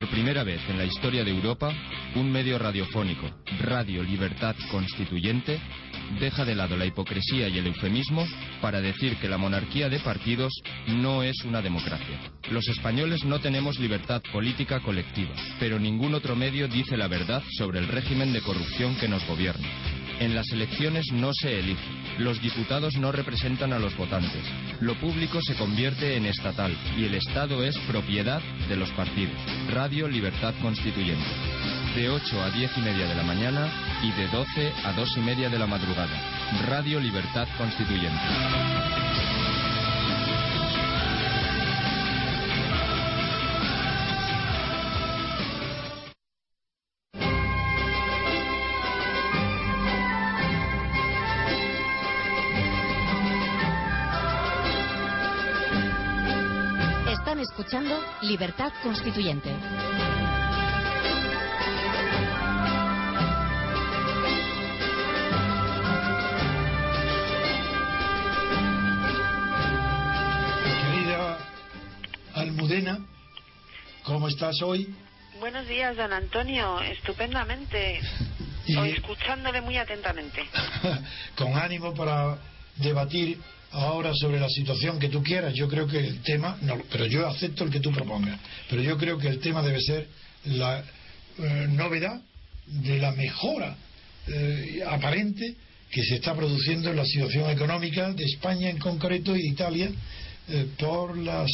Por primera vez en la historia de Europa, un medio radiofónico, Radio Libertad Constituyente, deja de lado la hipocresía y el eufemismo para decir que la monarquía de partidos no es una democracia. Los españoles no tenemos libertad política colectiva, pero ningún otro medio dice la verdad sobre el régimen de corrupción que nos gobierna. En las elecciones no se elige. Los diputados no representan a los votantes. Lo público se convierte en estatal y el Estado es propiedad de los partidos. Radio Libertad Constituyente. De 8 a 10 y media de la mañana y de 12 a 2 y media de la madrugada. Radio Libertad Constituyente. Están escuchando Libertad Constituyente. Querida Almudena, ¿cómo estás hoy? Buenos días, don Antonio. Estupendamente. Y- O escuchándole muy atentamente. Con ánimo para debatir ahora sobre la situación que tú quieras. Yo creo que el tema, no, pero yo acepto el que tú propongas, pero yo creo que el tema debe ser la eh, novedad de la mejora eh, aparente que se está produciendo en la situación económica de España en concreto y de Italia eh, por los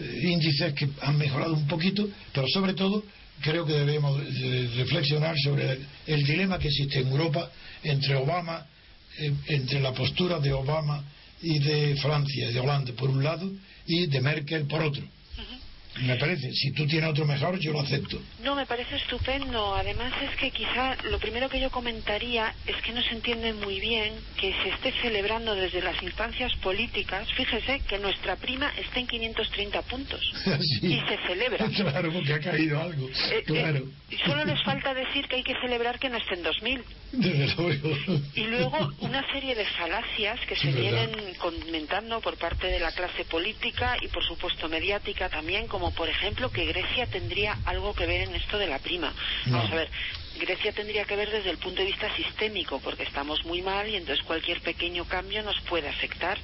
índices que han mejorado un poquito, pero sobre todo creo que debemos reflexionar sobre el, dilema que existe en Europa entre Obama, entre la postura de Obama y de Francia y de Holanda por un lado y de Merkel por otro. Me parece, si tú tienes otro mejor, yo lo acepto. No, me parece estupendo. Además es que quizá lo primero que yo comentaría es que no se entiende muy bien que se esté celebrando desde las instancias políticas. Fíjese que nuestra prima está en 530 puntos Sí. y se celebra. Claro, porque ha caído algo. Eh, eh, Claro, y solo les falta decir que hay que celebrar que no esté en 2000. desde luego. Y luego una serie de falacias que se ¿verdad? vienen comentando por parte de la clase política y por supuesto mediática también, como por ejemplo que Grecia tendría algo que ver en esto de la prima. Vamos a ver, Grecia tendría que ver desde el punto de vista sistémico, porque estamos muy mal y entonces cualquier pequeño cambio nos puede afectar.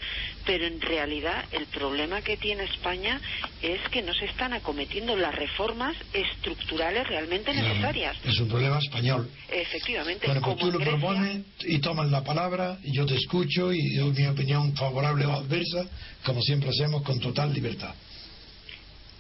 Pero en realidad el problema que tiene España es que no se están acometiendo las reformas estructurales realmente necesarias. Es un problema español. Efectivamente, Bueno, pues como tú lo Grecia- propones y tomas la palabra y yo te escucho y doy mi opinión favorable o adversa, como siempre hacemos, con total libertad.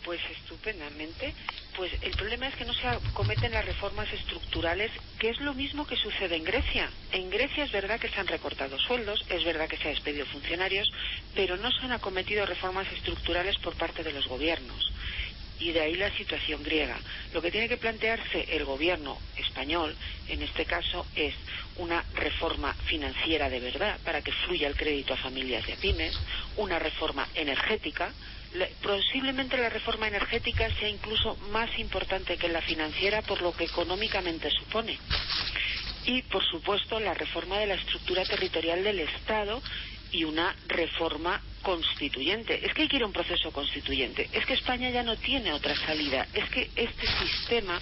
Pues estupendamente. Pues el problema es que no se cometen las reformas estructurales, que es lo mismo que sucede en Grecia. En Grecia es verdad que se han recortado sueldos, es verdad que se ha despedido funcionarios, pero no se han acometido reformas estructurales por parte de los gobiernos. Y de ahí la situación griega. Lo que tiene que plantearse el gobierno español, en este caso, es una reforma financiera de verdad para que fluya el crédito a familias y a pymes, una reforma energética, posiblemente la reforma energética sea incluso más importante que la financiera por lo que económicamente supone. Y, por supuesto, la reforma de la estructura territorial del Estado y una reforma constituyente. Es que a un proceso constituyente. Es que España ya no tiene otra salida. Es que este sistema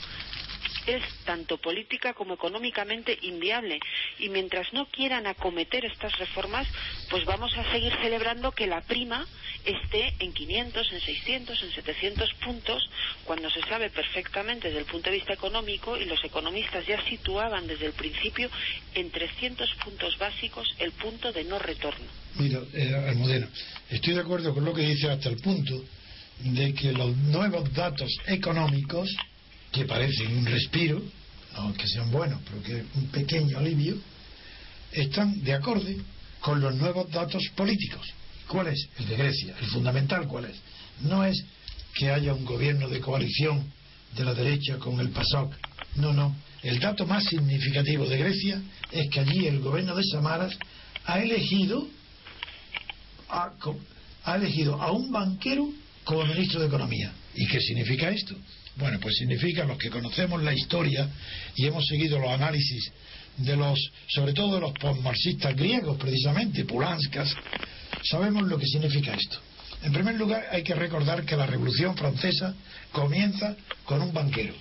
es tanto política como económicamente inviable. Y mientras no quieran acometer estas reformas, pues vamos a seguir celebrando que la prima esté en 500, en 600, en 700 puntos, cuando se sabe perfectamente desde el punto de vista económico, y los economistas ya situaban desde el principio en 300 puntos básicos el punto de no retorno. Mira, eh, estoy de acuerdo con lo que dice hasta el punto de que los nuevos datos económicos, que parecen un respiro, no que sean buenos, pero que un pequeño alivio, están de acorde con los nuevos datos políticos. ¿Cuál es? El de Grecia. El fundamental, ¿cuál es? No es que haya un gobierno de coalición de la derecha con el PASOK. No, no. El dato más significativo de Grecia es que allí el gobierno de Samaras ha elegido a, ha elegido a un banquero como ministro de Economía. ¿Y qué significa esto? Bueno, pues significa los que conocemos la historia y hemos seguido los análisis de los, sobre todo de los postmarxistas griegos, precisamente, Pulanskas, sabemos lo que significa esto. En primer lugar, hay que recordar que la Revolución Francesa comienza con un banquero,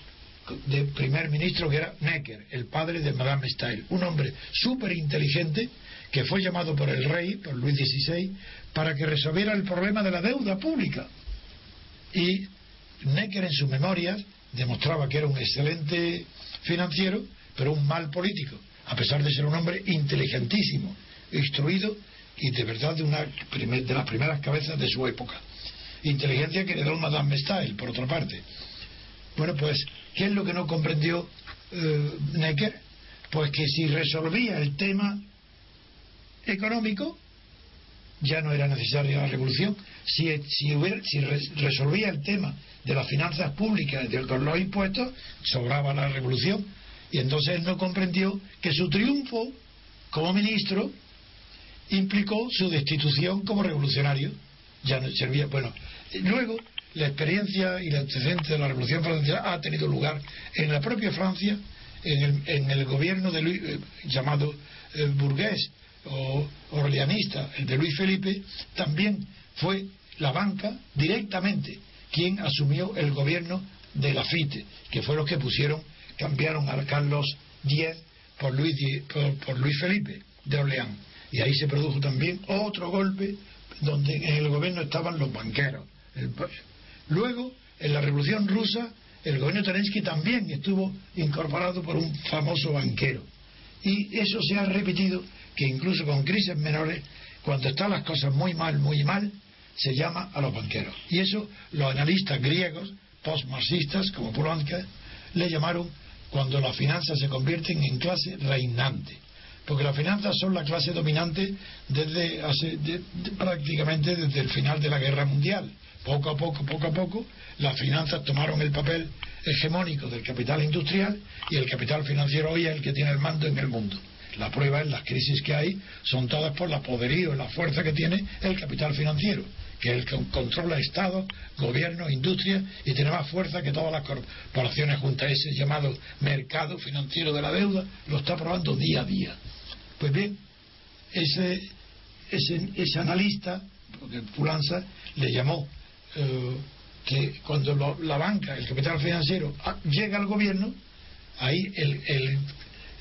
de primer ministro que era Necker, el padre de Madame Stael, un hombre súper inteligente que fue llamado por el rey, por Luis XVI, para que resolviera el problema de la deuda pública. Y Necker en sus memorias demostraba que era un excelente financiero, pero un mal político, a pesar de ser un hombre inteligentísimo, instruido y de verdad de, una, de las primeras cabezas de su época. Inteligencia que heredó Madame Stael, por otra parte. Bueno, pues, ¿qué es lo que no comprendió eh, Necker? Pues que si resolvía el tema económico, ya no era necesaria la revolución. Si, si, si resolvía el tema de las finanzas públicas de, con los impuestos, sobraba la revolución. Y entonces él no comprendió que su triunfo como ministro implicó su destitución como revolucionario. Ya no servía. Bueno, luego la experiencia y el antecedente de la Revolución Francesa ha tenido lugar en la propia Francia, en el, en el gobierno de Luis, eh, llamado eh, burgués o orleanista, el de Luis Felipe, también fue la banca directamente quien asumió el gobierno de la FITE, que fue los que pusieron, cambiaron a Carlos X por Luis, por, Luis Felipe de Orleán. Y ahí se produjo también otro golpe donde en el gobierno estaban los banqueros. luego, en la Revolución Rusa, el gobierno Terensky también estuvo incorporado por un famoso banquero. Y eso se ha repetido que incluso con crisis menores, cuando están las cosas muy mal, muy mal, se llama a los banqueros. Y eso los analistas griegos, postmarxistas, como Polanka, le llamaron cuando las finanzas se convierten en clase reinante. Porque las finanzas son la clase dominante desde hace, prácticamente desde el final de la guerra mundial. Poco a poco, poco a poco, las finanzas tomaron el papel hegemónico del capital industrial y el capital financiero hoy es el que tiene el mando en el mundo. La prueba es las crisis que hay son todas por la poderío y la fuerza que tiene el capital financiero, que es el que controla Estado, gobierno, industria y tiene más fuerza que todas las corporaciones juntas. Ese llamado mercado financiero de la deuda lo está probando día a día. Pues bien, ese, ese, analista, porque Pulanza le llamó eh, que cuando la banca, el capital financiero, ah, llega al gobierno, ahí el, el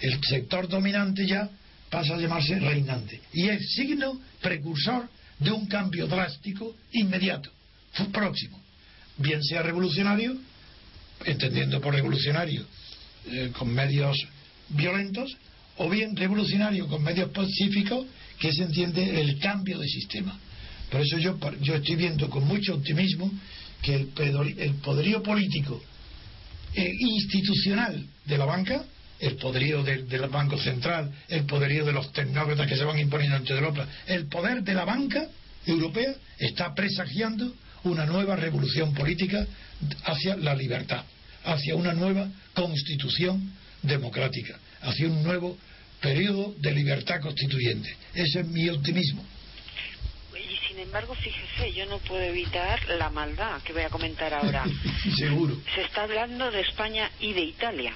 el sector dominante ya pasa a llamarse reinante. Y es signo precursor de un cambio drástico inmediato, próximo. Bien sea revolucionario, entendiendo por revolucionario eh, con medios violentos, o bien revolucionario con medios pacíficos, que se entiende el cambio de sistema. Por eso yo, yo estoy viendo con mucho optimismo que el, el poderío político e institucional de la banca el poderío del, Banco Central, el poderío de los tecnócratas que se van imponiendo entre Europa, el poder de la banca europea está presagiando una nueva revolución política hacia la libertad, hacia una nueva constitución democrática, hacia un nuevo periodo de libertad constituyente. Ese es mi optimismo. Y sin embargo, fíjese, yo no puedo evitar la maldad que voy a comentar ahora. Seguro. Se está hablando de España y de Italia.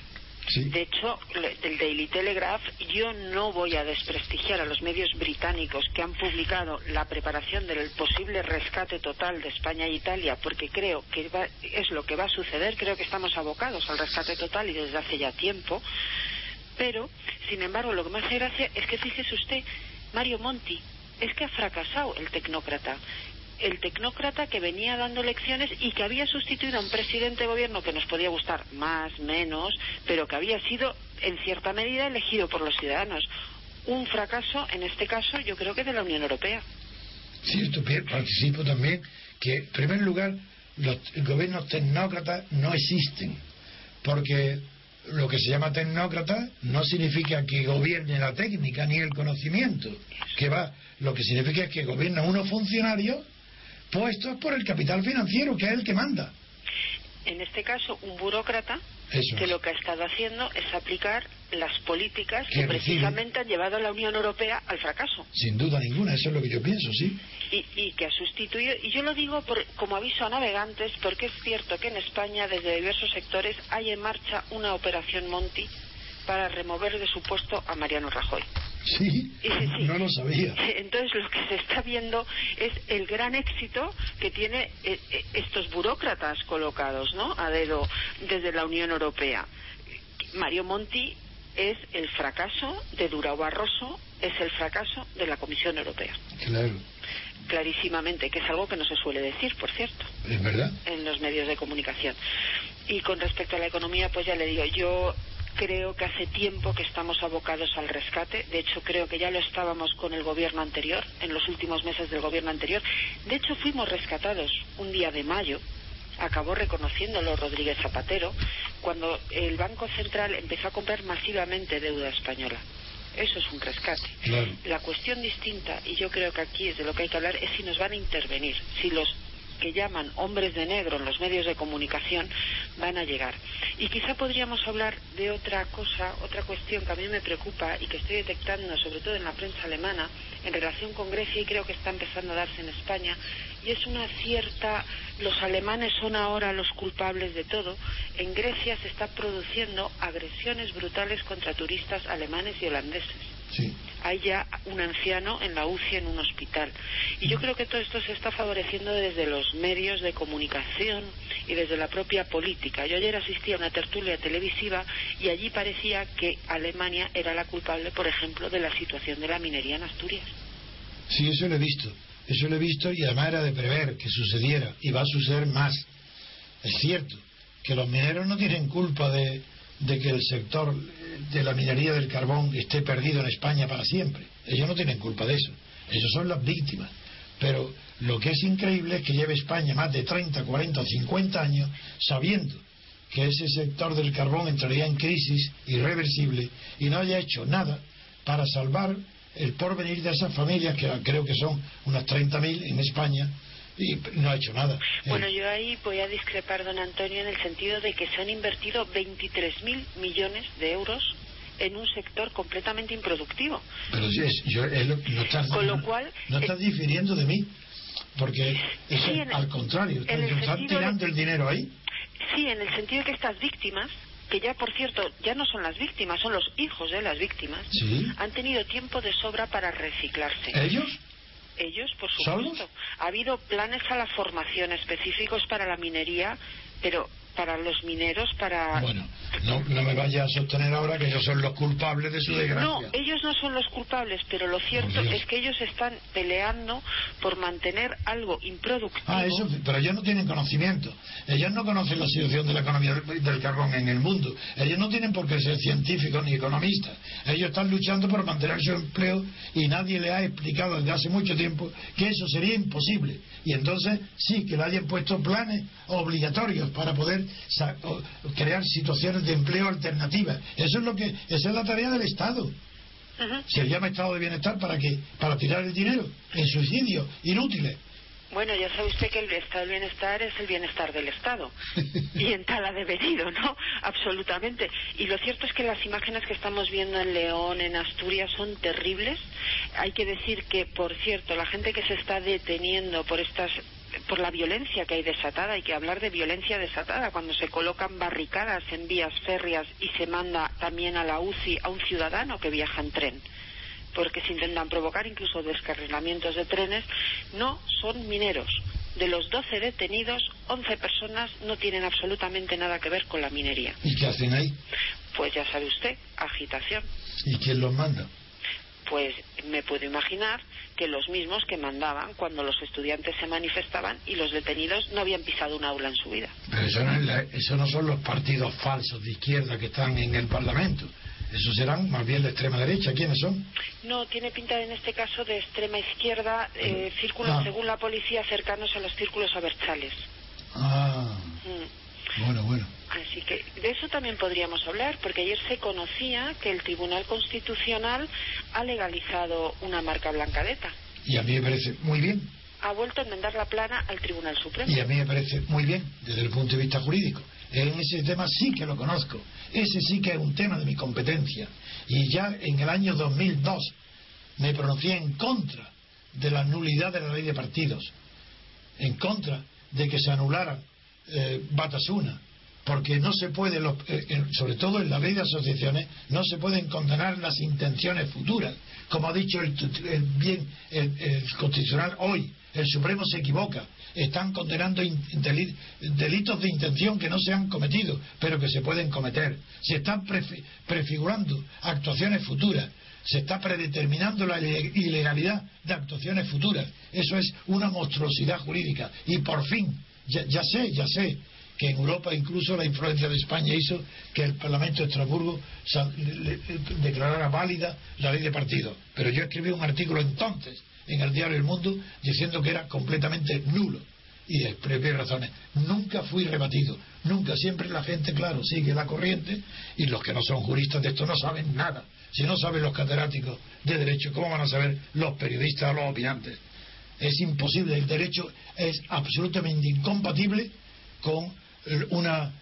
De hecho, del Daily Telegraph, yo no voy a desprestigiar a los medios británicos que han publicado la preparación del posible rescate total de España e Italia, porque creo que es lo que va a suceder. Creo que estamos abocados al rescate total y desde hace ya tiempo. Pero, sin embargo, lo que me hace gracia es que fíjese usted, Mario Monti, es que ha fracasado el tecnócrata el tecnócrata que venía dando lecciones y que había sustituido a un presidente de gobierno que nos podía gustar más, menos, pero que había sido en cierta medida elegido por los ciudadanos. Un fracaso, en este caso, yo creo que de la Unión Europea. Cierto, participo también que, en primer lugar, los gobiernos tecnócratas no existen, porque lo que se llama tecnócrata no significa que gobierne la técnica ni el conocimiento, que va, lo que significa es que gobierna unos funcionarios puestos por el capital financiero, que es el que manda. en este caso, un burócrata Eso que lo que ha estado haciendo es aplicar las políticas Que precisamente han llevado a la Unión Europea al fracaso Sin duda ninguna, eso es lo que yo pienso, sí. y, y que ha sustituido. Y yo lo digo por- como aviso a navegantes porque es cierto que en España, desde diversos sectores, hay en marcha una operación Monti para remover de su puesto a Mariano Rajoy. Sí, Sí, sí, sí. no lo sabía. Entonces lo que se está viendo es el gran éxito que tiene eh, eh, estos burócratas colocados, ¿no? A dedo desde la Unión Europea. Mario Monti es el fracaso de Durao Barroso, es el fracaso de la Comisión Europea, Claro, clarísimamente, que es algo que no se suele decir, por cierto es verdad. en los medios de comunicación. Y con respecto a la economía, pues ya le digo, yo creo que hace tiempo que estamos abocados al rescate. De hecho, creo que ya lo estábamos con el gobierno anterior, en los últimos meses del gobierno anterior. De hecho, fuimos rescatados un día de mayo. Acabó reconociéndolo Rodríguez Zapatero cuando el Banco Central empezó a comprar masivamente deuda española. Eso es un rescate. Claro. La cuestión distinta, y yo creo que aquí es de lo que hay que hablar, es si nos van a intervenir, si los que llaman hombres de negro en los medios de comunicación van a llegar. Y quizá podríamos hablar de otra cosa, otra cuestión que a mí me preocupa y que estoy detectando, sobre todo en la prensa alemana, en relación con Grecia y creo que está empezando a darse en España, y es una cierta, los alemanes son ahora los culpables de todo. En Grecia se está produciendo agresiones brutales contra turistas alemanes y holandeses Sí. hay ya un anciano en la UCI en un hospital. Y yo creo que todo esto se está favoreciendo desde los medios de comunicación y desde la propia política. Yo ayer asistí a una tertulia televisiva y allí parecía que Alemania era la culpable, por ejemplo, de la situación de la minería en Asturias. Sí, eso lo he visto. Eso lo he visto y además era de prever que sucediera y va a suceder más. Es cierto que los mineros no tienen culpa de, de que el sector de la minería del carbón esté perdido en España para siempre. Ellos no tienen culpa de eso. Ellos son las víctimas. Pero lo que es increíble es que lleve España más de 30, 40 o 50 años sabiendo que ese sector del carbón entraría en crisis irreversible y no haya hecho nada para salvar el porvenir de esas familias, que creo que son unas 30.000 en España, y no ha hecho nada. Bueno, Eh, yo ahí voy a discrepar, don Antonio, en el sentido de que se han invertido 23.000 millones de euros en un sector completamente improductivo. pero sí, es, yo- es lo- no estás, Con lo cual, no estás difiriendo de mí, porque es Sí, al contrario, el están de- tirando el dinero ahí. Sí, en el sentido de que estas víctimas, que ya por cierto ya no son las víctimas, son los hijos de las víctimas, Sí. han tenido tiempo de sobra para reciclarse. ¿Ellos? Ellos, por ¿Solos? supuesto. Ha habido planes a la formación específicos para la minería, pero para los mineros, para... Bueno, no, no me vayas a sostener ahora que ellos son los culpables de su desgracia. No, ellos no son los culpables, pero lo cierto es que ellos están peleando por mantener algo improductivo. Ah, eso, pero ellos no tienen conocimiento. Ellos no conocen la situación de la economía del carbón en el mundo. Ellos no tienen por qué ser científicos ni economistas. Ellos están luchando por mantener su empleo y nadie le ha explicado desde hace mucho tiempo que eso sería imposible. Y entonces sí, que le hayan puesto planes obligatorios para poder crear situaciones de empleo alternativas. Eso es lo que, esa es la tarea del Estado. Ujú. Se llama Estado de Bienestar para qué? Para tirar el dinero en suicidios inútiles. Bueno, ya sabe usted que el estado del bienestar es el bienestar del Estado. y en tal ha devenido, ¿no? Absolutamente. Y lo cierto es que las imágenes que estamos viendo en León, en Asturias, son terribles. Hay que decir que, por cierto, la gente que se está deteniendo por estas por la violencia que hay desatada, hay que hablar de violencia desatada cuando se colocan barricadas en vías férreas y se manda también a la UCI a un ciudadano que viaja en tren porque se intentan provocar incluso descarrilamientos de trenes, no son mineros. De los 12 detenidos, 11 personas no tienen absolutamente nada que ver con la minería. ¿Y qué hacen ahí? Pues ya sabe usted, agitación. ¿Y quién los manda? Pues me puedo imaginar que los mismos que mandaban cuando los estudiantes se manifestaban y los detenidos no habían pisado un aula en su vida. Pero eso no, es la- eso no son los partidos falsos de izquierda que están en el Parlamento. Esos serán más bien la extrema derecha. ¿Quiénes son? No, tiene pinta en este caso de extrema izquierda, eh, círculos, Ah. según la policía, cercanos a los círculos abertzales. Ah, Mm. Bueno, bueno. Así que de eso también podríamos hablar, porque ayer se conocía que el Tribunal Constitucional ha legalizado una marca blanca de ETA. Y a mí me parece muy bien. ha vuelto a enmendar la plana al Tribunal Supremo. Y a mí me parece muy bien desde el punto de vista jurídico. En ese tema sí que lo conozco. Ese sí que es un tema de mi competencia. Y ya en el año 2002 me pronuncié en contra de la nulidad de la ley de partidos, en contra de que se anulara eh, Batasuna, porque no se puede, eh, sobre todo en la ley de asociaciones, no se pueden condenar las intenciones futuras. Como ha dicho el, bien el, Constitucional hoy, el Supremo se equivoca. Están condenando delitos de intención que no se han cometido, pero que se pueden cometer. Se están prefigurando actuaciones futuras. Se está predeterminando la ilegalidad de actuaciones futuras. Eso es una monstruosidad jurídica. Y por fin, ya sé, ya sé, que en Europa incluso la influencia de España hizo que el Parlamento de Estrasburgo declarara válida la ley de partidos. Pero yo escribí un artículo entonces en el diario El Mundo diciendo que era completamente nulo y propias razones. Nunca fui rebatido, nunca. Siempre la gente, claro, sigue la corriente y los que no son juristas de esto no saben nada. Si no saben los catedráticos de derecho, ¿cómo van a saber los periodistas o los opinantes? Es imposible, el derecho es absolutamente incompatible con una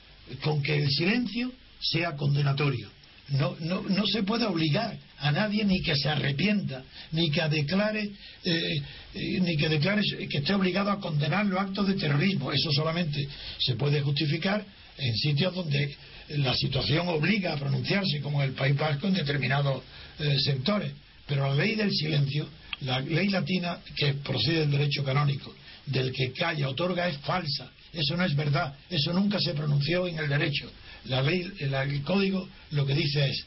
con que el silencio sea condenatorio. No, no, no se puede obligar a nadie ni que se arrepienta, ni que declare, eh, eh, ni que declare que esté obligado a condenar los actos de terrorismo. Eso solamente se puede justificar en sitios donde la situación obliga a pronunciarse, como en el País Vasco, en determinados eh, sectores. Pero la ley del silencio, la ley latina que procede del derecho canónico, del que calla, otorga, es falsa eso no es verdad, eso nunca se pronunció en el derecho. La ley, el, código lo que dice es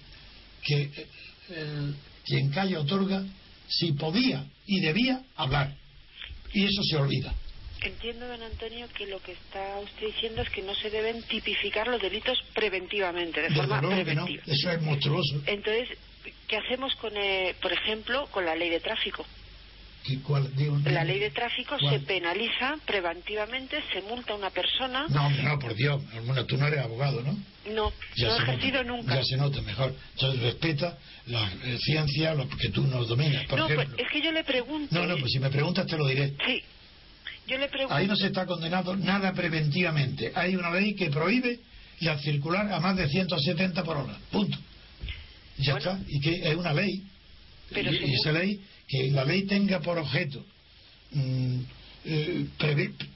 que eh, quien calla otorga si podía y debía hablar. Y eso se olvida. Entiendo, don Antonio, que lo que está usted diciendo es que no se deben tipificar los delitos preventivamente, de forma preventiva. Eso es monstruoso. Entonces, ¿qué hacemos con, eh, por ejemplo, con la ley de tráfico? la ley de tráfico se penaliza preventivamente, se multa a una persona. No, no, por Dios, bueno, tú no eres abogado, ¿no? No, no he ejercido nunca. Ya se nota mejor. Entonces respeta la eh, ciencia, lo que tú no dominas. Por no, pues, es que yo le pregunto. No, no, pues si me preguntas te lo diré. Sí. Yo le pregunto. Ahí no se está condenado nada preventivamente. Hay una ley que prohíbe la circular a más de 170 por hora. Punto. Ya está. Y que es una ley. Pero y esa ley que la ley tenga por objeto mm, eh,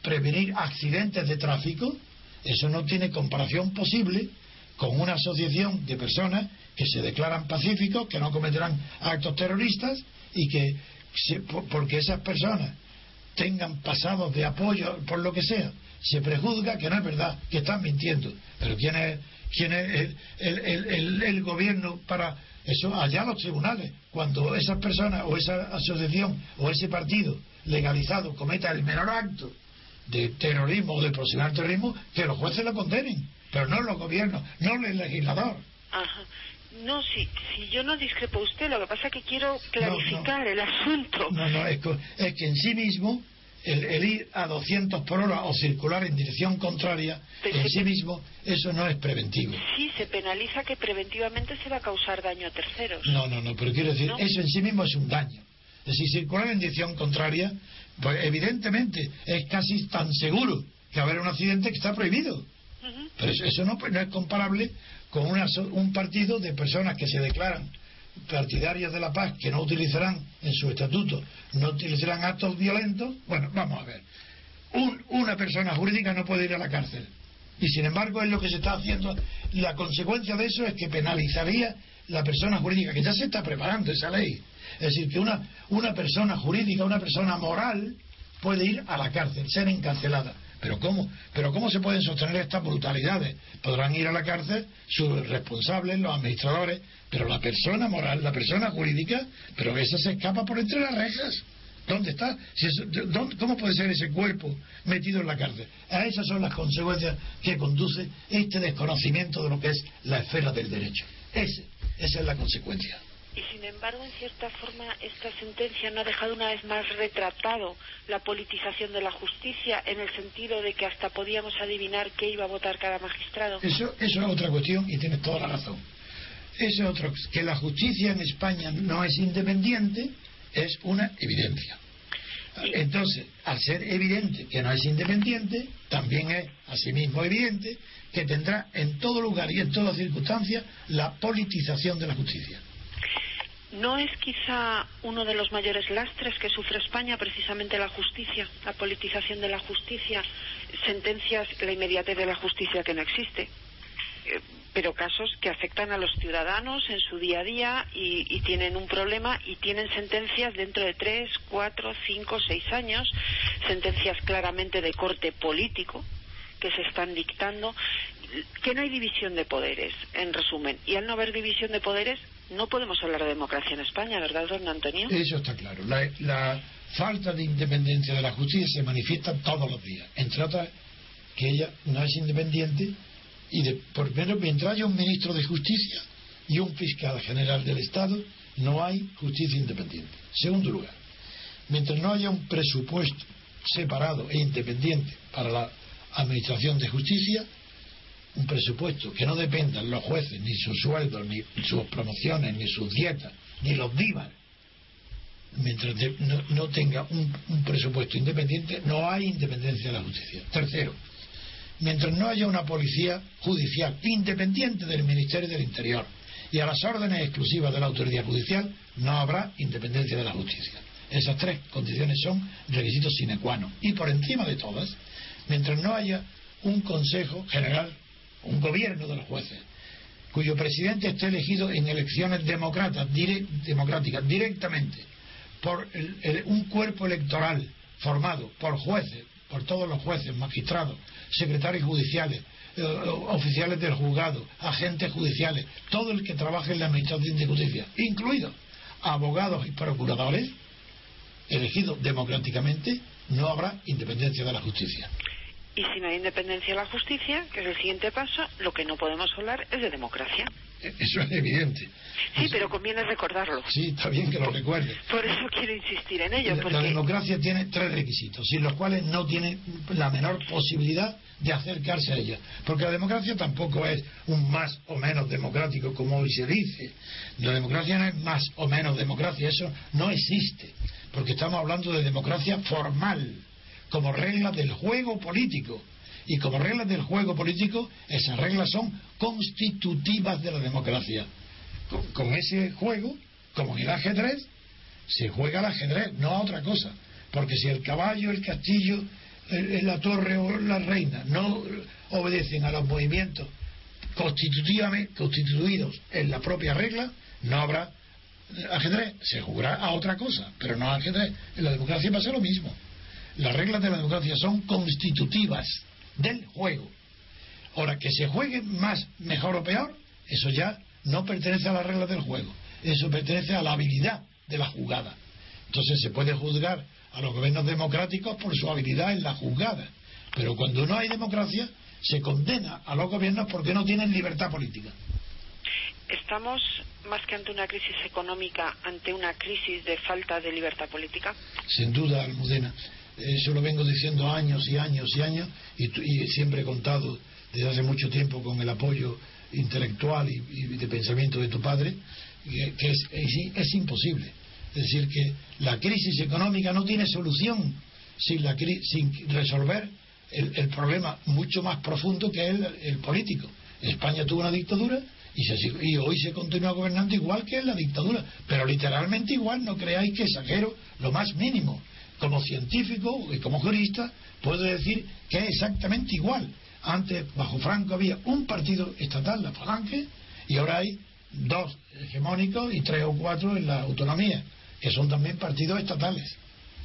prevenir accidentes de tráfico, eso no tiene comparación posible con una asociación de personas que se declaran pacíficos, que no cometerán actos terroristas y que, porque esas personas tengan pasados de apoyo por lo que sea, se prejuzga que no es verdad, que están mintiendo. Pero ¿quién es, quién es el, el gobierno para eso allá los tribunales, cuando esas personas o esa asociación o ese partido legalizado cometa el menor acto de terrorismo o de posible terrorismo, que los jueces lo condenen, pero no los gobiernos, no el legislador. Ajá. No, si, si yo no discrepo usted, lo que pasa es que quiero clarificar el asunto. No, no, es que en sí mismo el, ir a 200 por hora o circular en dirección contraria en sí mismo eso no es preventivo. Sí, se penaliza que preventivamente se va a causar daño a terceros. No, no, no, pero quiero decir, eso en sí mismo es un daño. Es decir, circular en dirección contraria, pues evidentemente es casi tan seguro que haber un accidente que está prohibido. Pero eso, no, no, es comparable con una, un partido de personas que se declaran partidarios de la paz que no utilizarán en su estatuto, no utilizarán actos violentos, bueno, vamos a ver. una persona jurídica no puede ir a la cárcel. Y sin embargo es lo que se está haciendo. La consecuencia de eso es que penalizaría la persona jurídica, que ya se está preparando esa ley. Es decir, que una, una persona jurídica, una persona moral, puede ir a la cárcel, ser encarcelada. Pero ¿cómo? Pero ¿cómo se pueden sostener estas brutalidades? Podrán ir a la cárcel sus responsables, los administradores, pero la persona moral, la persona jurídica, pero esa se escapa por entre las rejas. ¿Dónde está? ¿Cómo puede ser ese cuerpo metido en la cárcel? A esas son las consecuencias que conduce este desconocimiento de lo que es la esfera del derecho. Ese, esa es la consecuencia. Y sin embargo, en cierta forma, esta sentencia no ha dejado una vez más retratado la politización de la justicia en el sentido de que hasta podíamos adivinar qué iba a votar cada magistrado. Eso, eso es otra cuestión y tienes toda la razón. Eso es otro. Que la justicia en España no es independiente es una evidencia. Entonces, al ser evidente que no es independiente, también es asimismo evidente que tendrá en todo lugar y en todas circunstancias la politización de la justicia. ¿No es quizá uno de los mayores lastres que sufre España precisamente la justicia, la politización de la justicia, sentencias, la inmediatez de la justicia que no existe? Eh, pero casos que afectan a los ciudadanos en su día a día y, tienen un problema y tienen sentencias dentro de tres, cuatro, cinco, seis años, sentencias claramente de corte político que se están dictando, que no hay división de poderes, en resumen. Y al no haber división de poderes, no podemos hablar de democracia en España, ¿verdad, don Antonio? Eso está claro. La, falta de independencia de la justicia se manifiesta todos los días. Entre otras, que ella no es independiente y de, por menos mientras haya un ministro de justicia y un fiscal general del Estado, no hay justicia independiente. Segundo lugar, mientras no haya un presupuesto separado e independiente para la administración de justicia, un presupuesto que no dependan los jueces, ni sus sueldos, ni sus promociones, ni sus dietas, ni los divas, mientras no, tenga un presupuesto independiente, no hay independencia de la justicia. Tercero, mientras no haya una policía judicial independiente del Ministerio del Interior y a las órdenes exclusivas de la autoridad judicial, no habrá independencia de la justicia. Esas tres condiciones son requisitos sine qua non. Y por encima de todas, mientras no haya un Consejo General, un gobierno de los jueces, cuyo presidente esté elegido en elecciones democráticas directamente por un cuerpo electoral formado por jueces, por todos los jueces, magistrados, secretarios judiciales, eh, oficiales del juzgado, agentes judiciales, todo el que trabaje en la administración de justicia, incluidos abogados y procuradores, elegidos democráticamente, no habrá independencia de la justicia. Y si no hay independencia de la justicia, que es el siguiente paso, lo que no podemos hablar es de democracia. E-, eso es evidente. Sí, pero conviene recordarlo. Sí, está bien que lo recuerde. Por eso quiero insistir en ello. La, democracia tiene tres requisitos, sin los cuales no tiene la menor posibilidad de acercarse a ella. Porque la democracia tampoco es un más o menos democrático, como hoy se dice. La democracia no es más o menos democracia, eso no existe. Porque estamos hablando de democracia formal, como regla del juego político y como reglas del juego político, esas reglas son constitutivas de la democracia. Con, ese juego, como en el ajedrez, se juega el ajedrez, no a otra cosa. Porque si el caballo, el castillo, la torre o la reina no obedecen a los movimientos constitutivamente constituidos en la propia regla, no habrá ajedrez. Se jugará a otra cosa, pero no a ajedrez. En la democracia pasa lo mismo. Las reglas de la democracia son constitutivas del juego. Ahora, que se juegue más, mejor o peor, eso ya no pertenece a las reglas del juego. Eso pertenece a la habilidad de la jugada. Entonces se puede juzgar a los gobiernos democráticos por su habilidad en la jugada. Pero cuando no hay democracia, se condena a los gobiernos porque no tienen libertad política. ¿Estamos más que ante una crisis económica, ante una crisis de falta de libertad política? Sin duda, Almudena. Eso lo vengo diciendo años y años y años y, siempre he contado desde hace mucho tiempo con el apoyo intelectual y, de pensamiento de tu padre, que, es, imposible. Es decir, que la crisis económica no tiene solución sin, la, sin resolver el, problema mucho más profundo que es el, político. España tuvo una dictadura y, y, hoy se continúa gobernando igual que en la dictadura, pero literalmente igual, no creáis que exagero lo más mínimo como científico y como jurista, puedo decir que es exactamente igual. Antes, bajo Franco, había un partido estatal, la Falange, y ahora hay dos hegemónicos y tres o cuatro en la autonomía, que son también partidos estatales.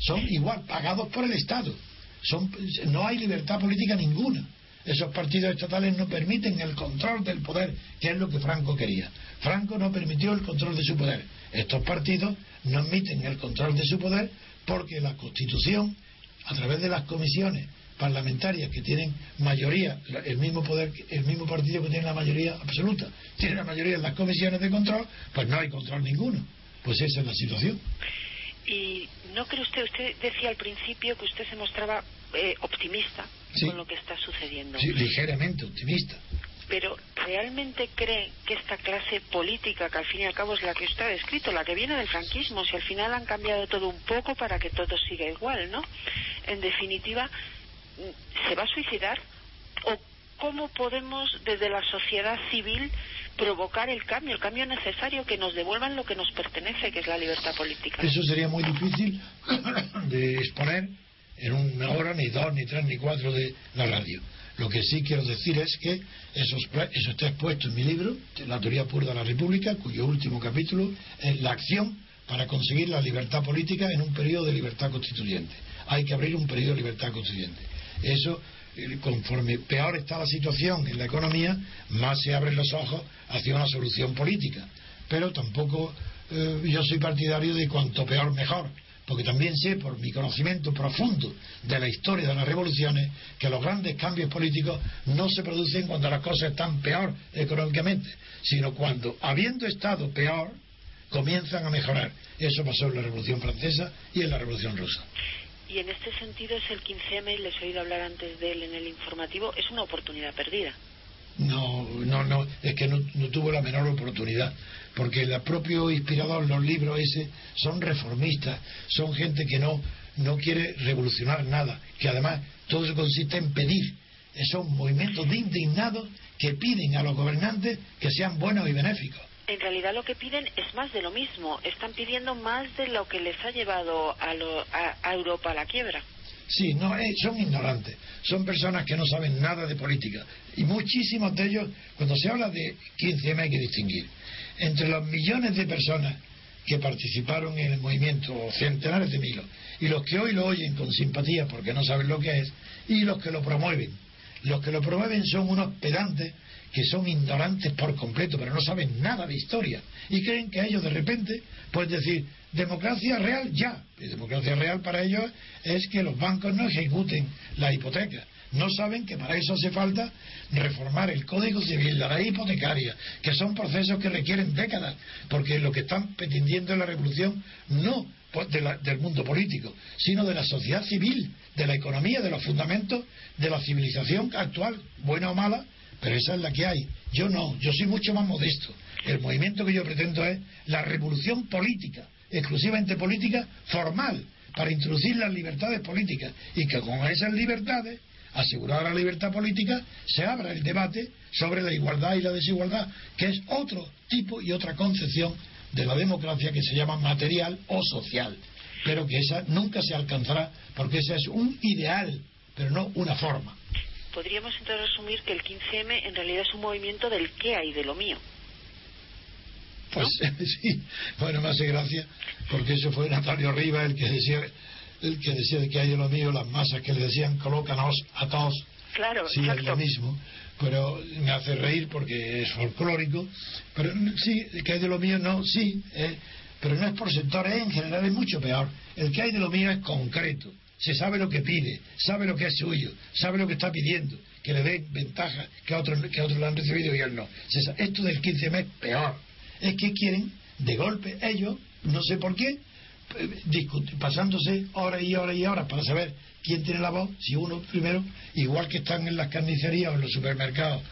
Son igual, pagados por el Estado. Son, no hay libertad política ninguna. Esos partidos estatales no permiten el control del poder, que es lo que Franco quería. Franco no permitió el control de su poder. Estos partidos no admiten el control de su poder porque la Constitución, a través de las comisiones parlamentarias que tienen mayoría, el mismo poder, el mismo partido que tiene la mayoría absoluta, tiene la mayoría en las comisiones de control, pues no hay control ninguno. Pues esa es la situación. ¿Y no cree usted, usted decía al principio que usted se mostraba eh, optimista con lo que está sucediendo? Sí, ligeramente optimista. Pero ¿realmente cree que esta clase política, que al fin y al cabo es la que usted ha descrito, la que viene del franquismo, si al final han cambiado todo un poco para que todo siga igual, ¿no? En definitiva, ¿se va a suicidar? ¿O cómo podemos desde la sociedad civil provocar el cambio, el cambio necesario que nos devuelvan lo que nos pertenece, que es la libertad política? Eso sería muy difícil de exponer en una hora, ni dos, ni tres, ni cuatro de la radio. Lo que sí quiero decir es que eso, está expuesto en mi libro, La teoría pura de la República, cuyo último capítulo es la acción para conseguir la libertad política en un periodo de libertad constituyente. Hay que abrir un periodo de libertad constituyente. Eso, eh, conforme peor está la situación en la economía, más se abren los ojos hacia una solución política. Pero tampoco eh, yo soy partidario de cuanto peor mejor porque también sé por mi conocimiento profundo de la historia de las revoluciones que los grandes cambios políticos no se producen cuando las cosas están peor económicamente, sino cuando, habiendo estado peor, comienzan a mejorar. Eso pasó en la Revolución Francesa y en la Revolución Rusa. Y en este sentido es el 15M, les he oído hablar antes de él en el informativo, es una oportunidad perdida. No, no, no, es que no, no tuvo la menor oportunidad porque el propio inspirador, los libros ese, son reformistas, son gente que no, no quiere revolucionar nada, que además todo eso consiste en pedir. Son movimientos de indignados que piden a los gobernantes que sean buenos y benéficos. En realidad lo que piden es más de lo mismo. Están pidiendo más de lo que les ha llevado a, a, Europa a la quiebra. Sí, no, eh, son ignorantes, son personas que no saben nada de política. Y muchísimos de ellos, cuando se habla de 15M hay que distinguir entre los millones de personas que participaron en el movimiento, centenares de miles, y los que hoy lo oyen con simpatía porque no saben lo que es, y los que lo promueven. Los que lo promueven son unos pedantes que son ignorantes por completo, pero no saben nada de historia, y creen que ellos de repente pueden decir, democracia real ya. Y democracia real para ellos es que los bancos no ejecuten la hipoteca, no saben que para eso hace falta reformar el Código Civil, la ley hipotecaria, que son procesos que requieren décadas, porque lo que están pretendiendo es la revolución no del mundo político, sino de la sociedad civil, de la economía, de los fundamentos de la civilización actual, buena o mala, pero esa es la que hay. Yo no, yo soy mucho más modesto. El movimiento que yo pretendo es la revolución política, exclusivamente política, formal, para introducir las libertades políticas y que con esas libertades asegurada la libertad política, se abra el debate sobre la igualdad y la desigualdad, que es otro tipo y otra concepción de la democracia que se llama material o social, pero que esa nunca se alcanzará porque ese es un ideal, pero no una forma. Podríamos entonces asumir que el 15M en realidad es un movimiento del qué hay de lo mío. Pues sí, bueno, me hace gracia, porque eso fue Natalio Riva el que decía el que decía que hay de lo mío, las masas que le decían colócanos a todos. Claro, sí, es lo mismo. Pero me hace reír porque es folclórico. Pero sí, el que hay de lo mío, no, sí. Eh, pero no es por sectores, en general es mucho peor. El que hay de lo mío es concreto. Se sabe lo que pide, sabe lo que es suyo, sabe lo que está pidiendo, que le den ventaja que otros, que otros lo han recibido y él no. Esto del 15 mes peor. Es que quieren, de golpe, ellos, no sé por qué, pasándose horas y horas y horas para saber quién tiene la voz, si uno primero, igual que están en las carnicerías o en los supermercados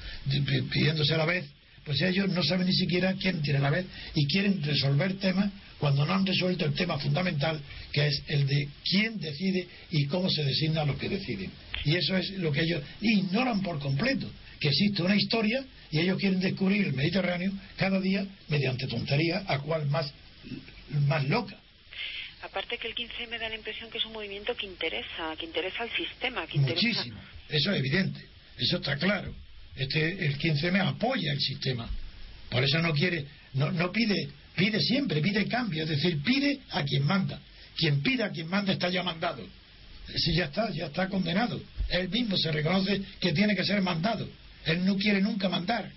pidiéndose a la vez, pues ellos no saben ni siquiera quién tiene la vez y quieren resolver temas cuando no han resuelto el tema fundamental, que es el de quién decide y cómo se designa a los que deciden. Y eso es lo que ellos ignoran por completo, que existe una historia y ellos quieren descubrir el Mediterráneo cada día mediante tonterías, a cual más, más loca. Aparte que el 15 me da la impresión que es un movimiento que interesa, que interesa al sistema, que Muchísimo, eso es evidente, eso está claro. Este, el 15 me apoya el sistema, por eso no quiere, no, no pide, pide siempre, pide cambio, es decir, pide a quien manda. Quien pide a quien manda está ya mandado. Si ya está, ya está condenado. Él mismo se reconoce que tiene que ser mandado. Él no quiere nunca mandar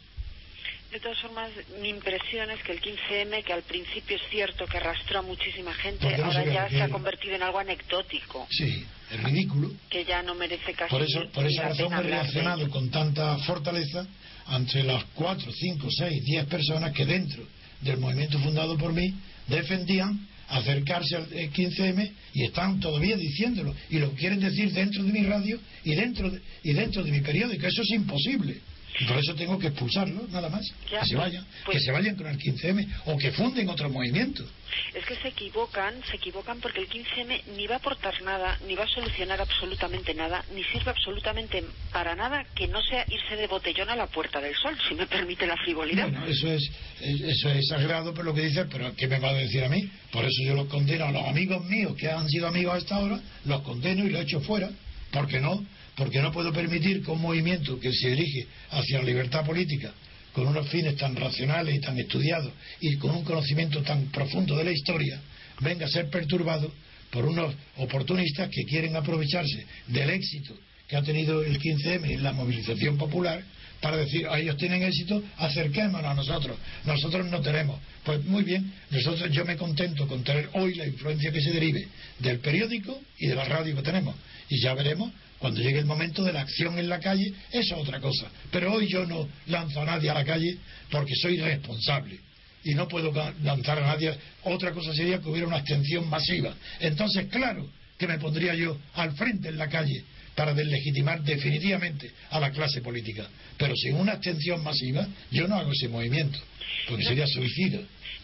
de todas formas, mi impresión es que el 15M, que al principio es cierto que arrastró a muchísima gente, ahora ya se ha convertido en algo anecdótico. Sí, es ridículo. Que ya no merece casi. Por, eso, por esa razón he reaccionado con tanta fortaleza entre las 4, 5, 6, 10 personas que dentro del movimiento fundado por mí defendían acercarse al 15M y están todavía diciéndolo y lo quieren decir dentro de mi radio y dentro de, y dentro de mi periódico. Eso es imposible. Y por eso tengo que expulsarlo, nada más. Ya, que se pues- vayan. pues- que se vayan con el 15M o que funden otro movimiento. Es que se equivocan, se equivocan porque el 15M ni va a aportar nada, ni va a solucionar absolutamente nada, ni sirve absolutamente para nada que no sea irse de botellón a la Puerta del Sol, si me permite la frivolidad. Bueno, eso es, es- eso es exagerado por lo que dices, pero ¿qué me va a decir a mí? Por eso yo los condeno a los amigos míos que han sido amigos hasta ahora, los condeno y los echo fuera. ¿Por qué no? Porque no puedo permitir que un movimiento que se dirige hacia la libertad política con unos fines tan racionales y tan estudiados y con un conocimiento tan profundo de la historia venga a ser perturbado por unos oportunistas que quieren aprovecharse del éxito que ha tenido el 15M en la movilización popular para decir, a ellos tienen éxito, acerquémonos a nosotros, nosotros no tenemos. Pues muy bien, nosotros yo me contento con tener hoy la influencia que se derive del periódico y de la radio que tenemos. Y ya veremos cuando llegue el momento de la acción en la calle, eso es otra cosa. Pero hoy yo no lanzo a nadie a la calle porque soy responsable y no puedo lanzar a nadie. Otra cosa sería que hubiera una abstención masiva. Entonces, claro que me pondría yo al frente en la calle para deslegitimar definitivamente a la clase política. Pero sin una abstención masiva, yo no hago ese movimiento, porque sería suicida.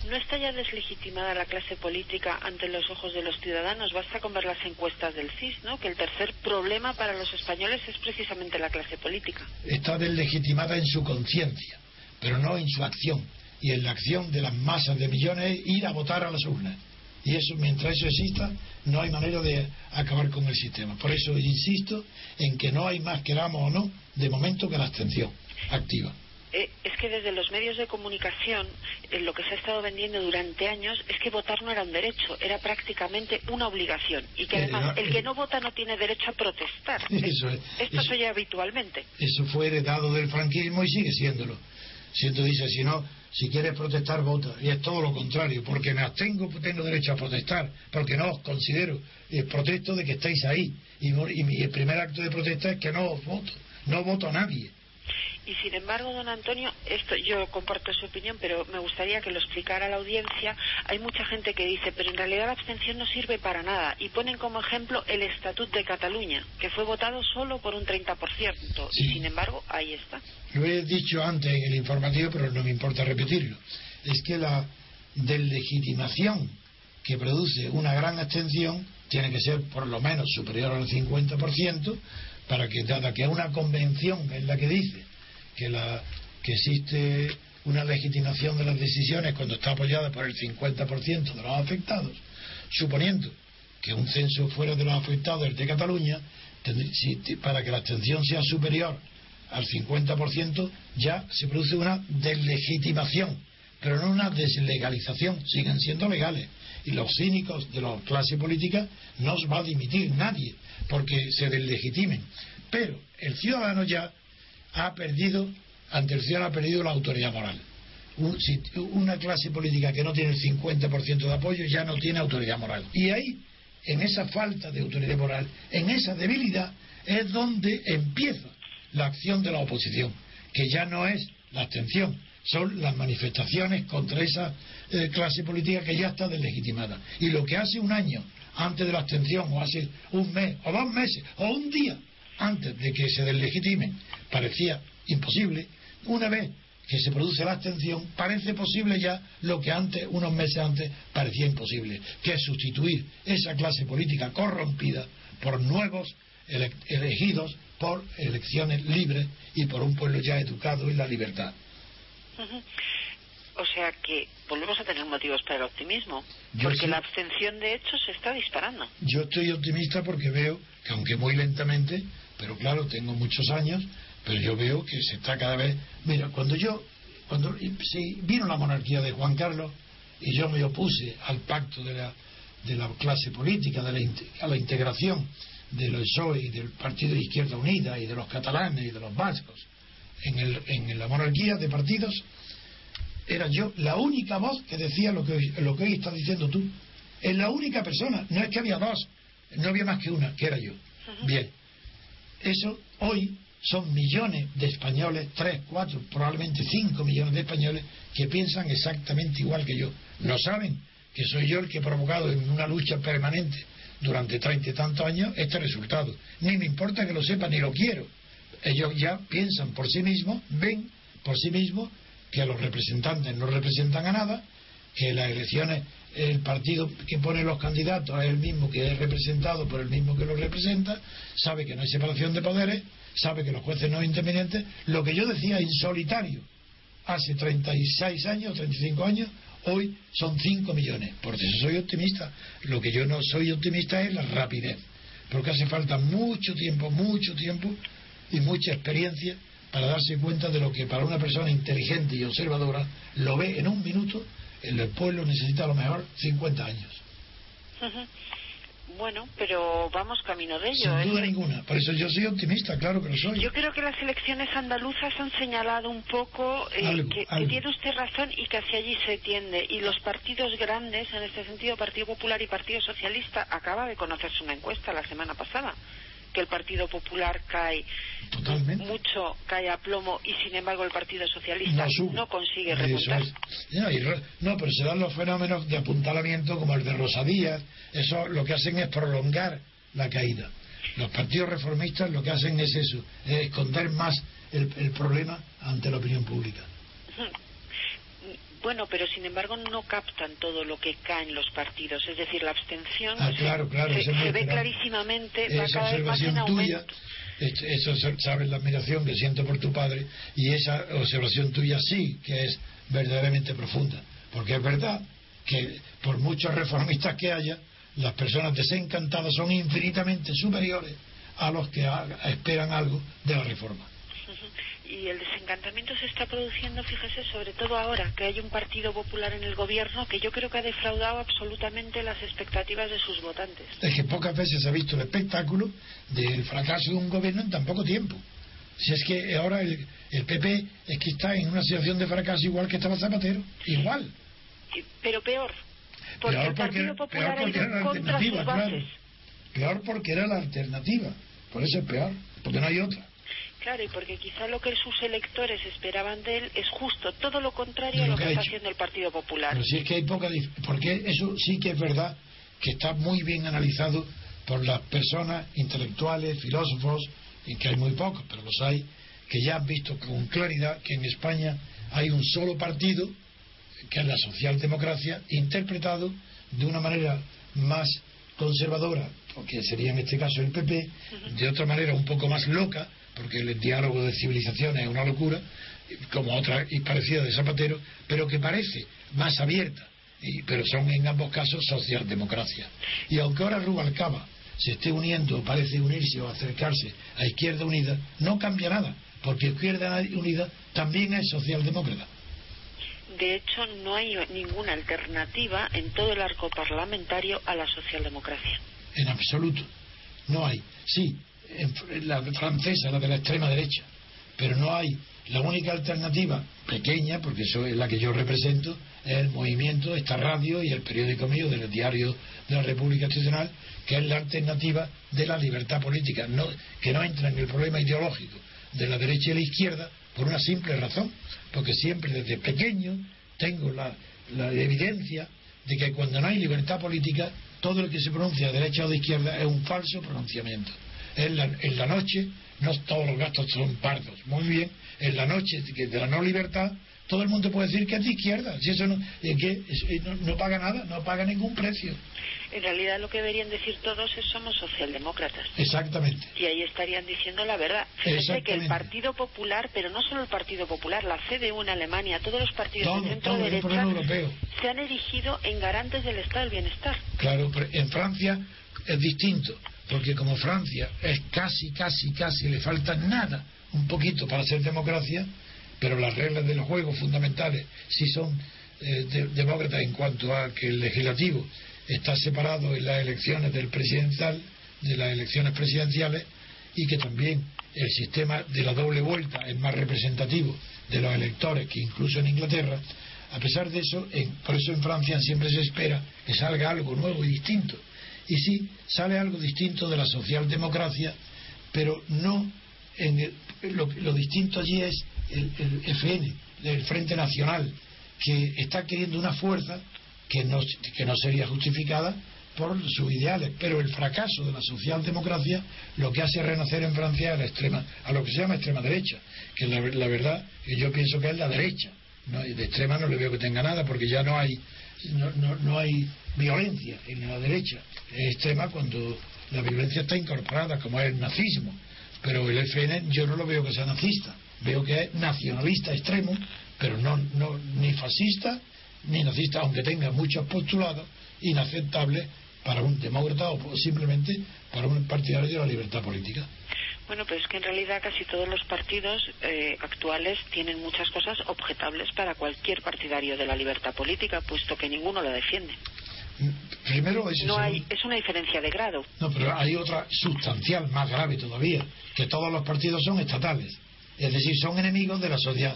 ¿No está ya deslegitimada la clase política ante los ojos de los ciudadanos? Basta con ver las encuestas del CIS, ¿no? Que el tercer problema para los españoles es precisamente la clase política. Está deslegitimada en su conciencia, pero no en su acción. Y en la acción de las masas de millones es ir a votar a las urnas. Y eso, mientras eso exista, no hay manera de acabar con el sistema. Por eso insisto en que no hay más, queramos o no, de momento que la abstención activa. Eh, es que desde los medios de comunicación eh, lo que se ha estado vendiendo durante años es que votar no era un derecho, era prácticamente una obligación. Y que Eh, además el que eh, no vota no tiene derecho a protestar. Eso es, Esto eso- se oye habitualmente. Eso fue heredado del franquismo y sigue siéndolo. Siento dice, si no, si quieres protestar, vota. Y es todo lo contrario, porque me abstengo, tengo derecho a protestar, porque no os considero, eh, protesto de que estáis ahí. Y mi el primer acto de protesta es que no os voto, no voto a nadie. Y sin embargo, don Antonio, esto yo comparto su opinión, pero me gustaría que lo explicara a la audiencia. Hay mucha gente que dice, pero en realidad la abstención no sirve para nada. Y ponen como ejemplo el Estatut de Cataluña, que fue votado solo por un 30%. Sí. Y sin embargo, ahí está. Lo he dicho antes en el informativo, pero no me importa repetirlo. Es que la deslegitimación que produce una gran abstención tiene que ser por lo menos superior al 50% para que, dada que una convención es la que dice que, la, que existe una legitimación de las decisiones cuando está apoyada por el 50% de los afectados, suponiendo que un censo fuera de los afectados, el de Cataluña, para que la abstención sea superior al 50%, ya se produce una deslegitimación, pero no una deslegalización, siguen siendo legales. Y los cínicos de la clase política no os va a dimitir nadie, porque se deslegitimen. Pero el ciudadano ya ha perdido, ante el ciudadano ha perdido la autoridad moral. Una clase política que no tiene el 50% de apoyo ya no tiene autoridad moral. Y ahí, en esa falta de autoridad moral, en esa debilidad, es donde empieza la acción de la oposición, que ya no es la abstención, son las manifestaciones contra esa eh, clase política que ya está deslegitimada. Y lo que hace un año antes de la abstención, o hace un mes, o dos meses, o un día antes de que se deslegitimen, parecía imposible, una vez que se produce la abstención, parece posible ya lo que antes, unos meses antes, parecía imposible, que es sustituir esa clase política corrompida por nuevos ele- elegidos por elecciones libres y por un pueblo ya educado en la libertad. O sea que volvemos a tener motivos para el optimismo, Yo porque sí. la abstención de hecho se está disparando. Yo estoy optimista porque veo que, aunque muy lentamente, pero claro, tengo muchos años, pero yo veo que se está cada vez. Mira, cuando yo, cuando se vino la monarquía de Juan Carlos y yo me opuse al pacto de la, de la clase política, de la, a la integración de los PSOE y del Partido de Izquierda Unida y de los catalanes y de los vascos en, el, en la monarquía de partidos, era yo la única voz que decía lo que, hoy- lo que hoy estás diciendo tú. Es la única persona, no es que había dos, no había más que una, que era yo. Bien, eso hoy son millones de españoles, tres, cuatro, probablemente cinco millones de españoles que piensan exactamente igual que yo. No saben que soy yo el que he provocado en una lucha permanente durante treinta y tantos años este resultado. Ni me importa que lo sepan, ni lo quiero. ellos ya piensan por sí mismos, ven por sí mismos que los representantes no representan a nada, que las elecciones el partido que pone los candidatos es el mismo que es representado por el mismo que los representa, sabe que no hay separación de poderes, sabe que los jueces no son independientes. Lo que yo decía en solitario hace 36 años, 35 años, hoy son 5 millones. Por eso soy optimista. Lo que yo no soy optimista es la rapidez, porque hace falta mucho tiempo, mucho tiempo y mucha experiencia para darse cuenta de lo que para una persona inteligente y observadora lo ve en un minuto el pueblo necesita a lo mejor 50 años. Bueno, pero vamos camino de ello. Sin duda ninguna. Por eso yo soy optimista, claro que lo soy. Yo creo que las elecciones andaluzas han señalado un poco eh, que, tiene usted razón y que hacia allí se tiende. Y los partidos grandes, en este sentido, Partido Popular y Partido Socialista, acaba de conocerse una encuesta la semana pasada que el Partido Popular cae mucho, cae a plomo y sin embargo el Partido Socialista no, consigue remontar. No, pero se dan los fenómenos de apuntalamiento como el de Rosadías, eso lo que hacen es prolongar la caída. Los partidos reformistas lo que hacen es eso, es esconder más el, el problema ante la opinión pública. Bueno, pero sin embargo no captan todo lo que cae en los partidos. Es decir, la abstención ah, claro, claro, se, ve clarísimamente, va cada vez más en tuya, Eso sabes la admiración que siento por tu padre y esa observación tuya sí que es verdaderamente profunda. Porque es verdad que por muchos reformistas que haya, las personas desencantadas son infinitamente superiores a los que esperan algo de la reforma y el desencantamiento se está produciendo, fíjese, sobre todo ahora que hay un partido popular en el gobierno que yo creo que ha defraudado absolutamente las expectativas de sus votantes. Es que pocas veces se ha visto el espectáculo del fracaso de un gobierno en tan poco tiempo. Si es que ahora el, el PP es que está en una situación de fracaso igual que estaba Zapatero, igual. Pero peor, porque el Partido Popular ha ido contra sus bases. Peor porque era la alternativa, por eso es peor, porque no hay otra. Claro, y porque quizá lo que sus electores esperaban de él es justo todo lo contrario a lo que, está haciendo el Partido Popular. Pero si es que hay poca porque eso sí que es verdad que está muy bien analizado por las personas intelectuales, filósofos, y que hay muy pocos, pero los hay, que ya han visto con claridad que en España hay un solo partido, que es la socialdemocracia, interpretado de una manera más conservadora, que sería en este caso el PP, de otra manera un poco más loca, porque el diálogo de civilizaciones es una locura, como otra y parecida de Zapatero, pero que parece más abierta, y, pero son en ambos casos socialdemocracia. Y aunque ahora Rubalcaba se esté uniendo, parece unirse o acercarse a Izquierda Unida, no cambia nada, porque Izquierda Unida también es socialdemócrata. De hecho, no hay ninguna alternativa en todo el arco parlamentario a la socialdemocracia. En absoluto. No hay. Sí, la francesa, la de la extrema derecha, pero no hay. La única alternativa, pequeña, porque eso es la que yo represento, es el movimiento, esta radio y el periódico mío del diario de la República Institucional, que es la alternativa de la libertad política, no, que no entra en el problema ideológico de la derecha y la izquierda por una simple razón, porque siempre desde pequeño tengo la, la evidencia de que cuando no hay libertad política, todo el que se pronuncia de derecha o de izquierda es un falso pronunciamiento en la, en la noche, no todos los gastos son pardos, muy bien, en la noche de la no libertad, todo el mundo puede decir que es de izquierda, si eso no, que no, paga nada, no paga ningún precio. En realidad lo que deberían decir todos es somos socialdemócratas. Exactamente. Y ahí estarían diciendo la verdad. Fíjese que el Partido Popular, pero no solo el Partido Popular, la CDU en Alemania, todos los partidos de centro derecha se han erigido en garantes del Estado del bienestar. Claro, pero en Francia es distinto porque como Francia es casi, casi, casi, le falta nada, un poquito para ser democracia, pero las reglas del juego fundamentales sí son eh, demócratas en cuanto a que el legislativo está separado en las elecciones del presidencial, de las elecciones presidenciales, y que también el sistema de la doble vuelta es más representativo de los electores que incluso en Inglaterra. A pesar de eso, por eso en Francia siempre se espera que salga algo nuevo y distinto y sí, sale algo distinto de la socialdemocracia, pero no en lo, distinto allí es el, FN, el Frente Nacional, que está queriendo una fuerza que no, que no sería justificada por sus ideales, pero el fracaso de la socialdemocracia lo que hace renacer en Francia a la extrema, a lo que se llama extrema derecha, que la, la verdad que yo pienso que es la derecha. ¿no? De extrema no le veo que tenga nada porque ya no hay no, no, no hay violencia en la derecha. Extrema cuando la violencia está incorporada, como es el nazismo. Pero el FN yo no lo veo que sea nazista, veo que es nacionalista extremo, pero no, no ni fascista ni nazista, aunque tenga muchos postulados inaceptables para un demócrata o simplemente para un partidario de la libertad política. Bueno, pues es que en realidad casi todos los partidos eh, actuales tienen muchas cosas objetables para cualquier partidario de la libertad política, puesto que ninguno la defiende. Primero es, no hay, es una diferencia de grado. No, pero hay otra sustancial, más grave todavía, que todos los partidos son estatales. Es decir, son enemigos de la sociedad.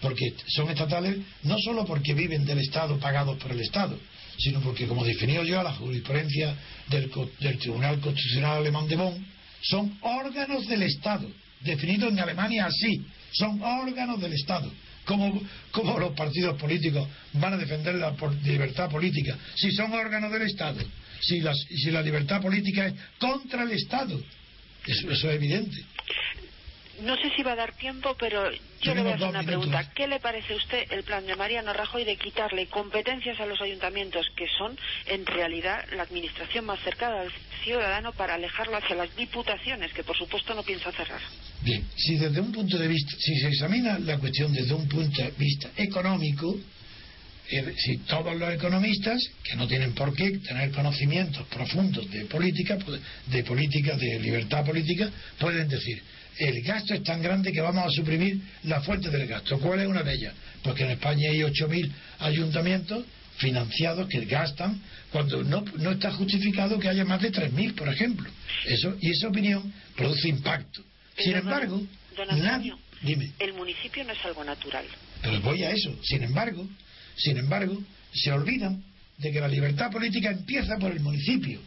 Porque son estatales no solo porque viven del Estado, pagados por el Estado, sino porque, como definió yo a la jurisprudencia del, del Tribunal Constitucional Alemán de Bonn, son órganos del Estado, definidos en Alemania así, son órganos del Estado. ¿Cómo, ¿Cómo, los partidos políticos van a defender la libertad política si son órganos del Estado? Si, las, si la libertad política es contra el Estado. Eso, eso es evidente. No sé si va a dar tiempo, pero yo le voy a hacer una pregunta. ¿Qué le parece a usted el plan de Mariano Rajoy de quitarle competencias a los ayuntamientos, que son en realidad la administración más cercana al ciudadano, para alejarlo hacia las diputaciones, que por supuesto no piensa cerrar? Bien, si desde un punto de vista, si se examina la cuestión desde un punto de vista económico, si todos los economistas, que no tienen por qué tener conocimientos profundos de política, de política, de libertad política, pueden decir el gasto es tan grande que vamos a suprimir la fuente del gasto. ¿Cuál es una de ellas? Porque en España hay 8.000 ayuntamientos financiados que gastan cuando no, no está justificado que haya más de 3.000, por ejemplo. Eso, y esa opinión produce impacto. Sin embargo, nadie, dime. el municipio no es algo natural. Pero voy a eso. Sin embargo, sin embargo, se olvidan de que la libertad política empieza por el municipio.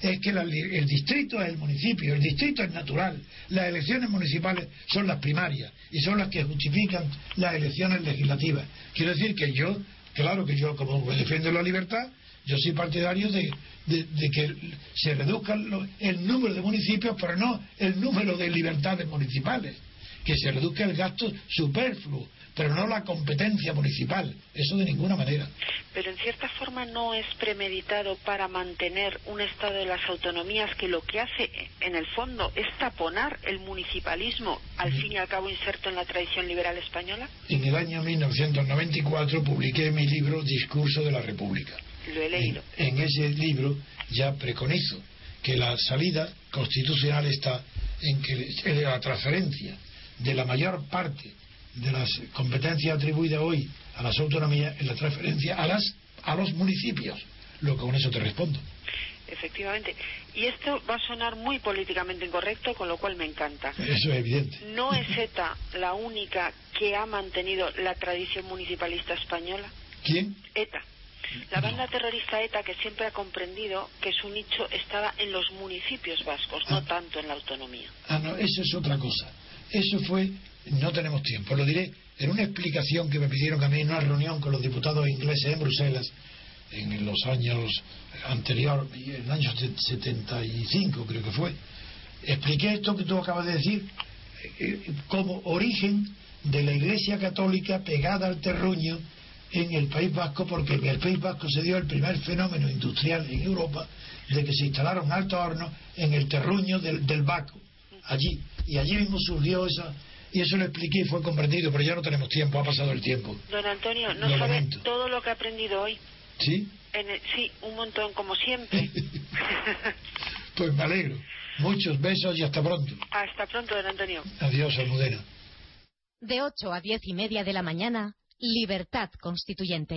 Es que el distrito es el municipio, el distrito es natural, las elecciones municipales son las primarias y son las que justifican las elecciones legislativas. Quiero decir que yo, claro que yo como defiendo la libertad, yo soy partidario de, que se reduzca el número de municipios, pero no el número de libertades municipales, que se reduzca el gasto superfluo pero no la competencia municipal. Eso de ninguna manera. Pero en cierta forma no es premeditado para mantener un estado de las autonomías que lo que hace en el fondo es taponar el municipalismo, al fin y al cabo inserto en la tradición liberal española. En el año 1994 publiqué mi libro Discurso de la República. Lo he leído. En, en ese libro ya preconizo que la salida constitucional está en que la transferencia de la mayor parte de las competencias atribuidas hoy a las autonomías en la transferencia a las a los municipios. Lo que con eso te respondo. Efectivamente. Y esto va a sonar muy políticamente incorrecto, con lo cual me encanta. Eso es evidente. ¿No es ETA la única que ha mantenido la tradición municipalista española? ¿Quién? ETA. La banda terrorista ETA que siempre ha comprendido que su nicho estaba en los municipios vascos, no ah. tanto en la autonomía. Ah, no, eso es otra cosa. Eso fue no tenemos tiempo, lo diré en una explicación que me pidieron a mí en una reunión con los diputados ingleses en Bruselas en los años anteriores, en el año 75 creo que fue. Expliqué esto que tú acabas de decir eh, como origen de la Iglesia Católica pegada al terruño en el País Vasco, porque en el País Vasco se dio el primer fenómeno industrial en Europa de que se instalaron altos hornos en el terruño del, del allí. Y allí mismo surgió esa, y eso lo expliqué y fue comprendido, pero ya no tenemos tiempo, ha pasado el tiempo. Don Antonio, ¿no sabe todo lo que ha aprendido hoy? ¿Sí? sí, un montón, como siempre. pues me alegro. Muchos besos y hasta pronto. Hasta pronto, don Antonio. Adiós, Almudena. De 8 a diez y media de la mañana, Libertad Constituyente.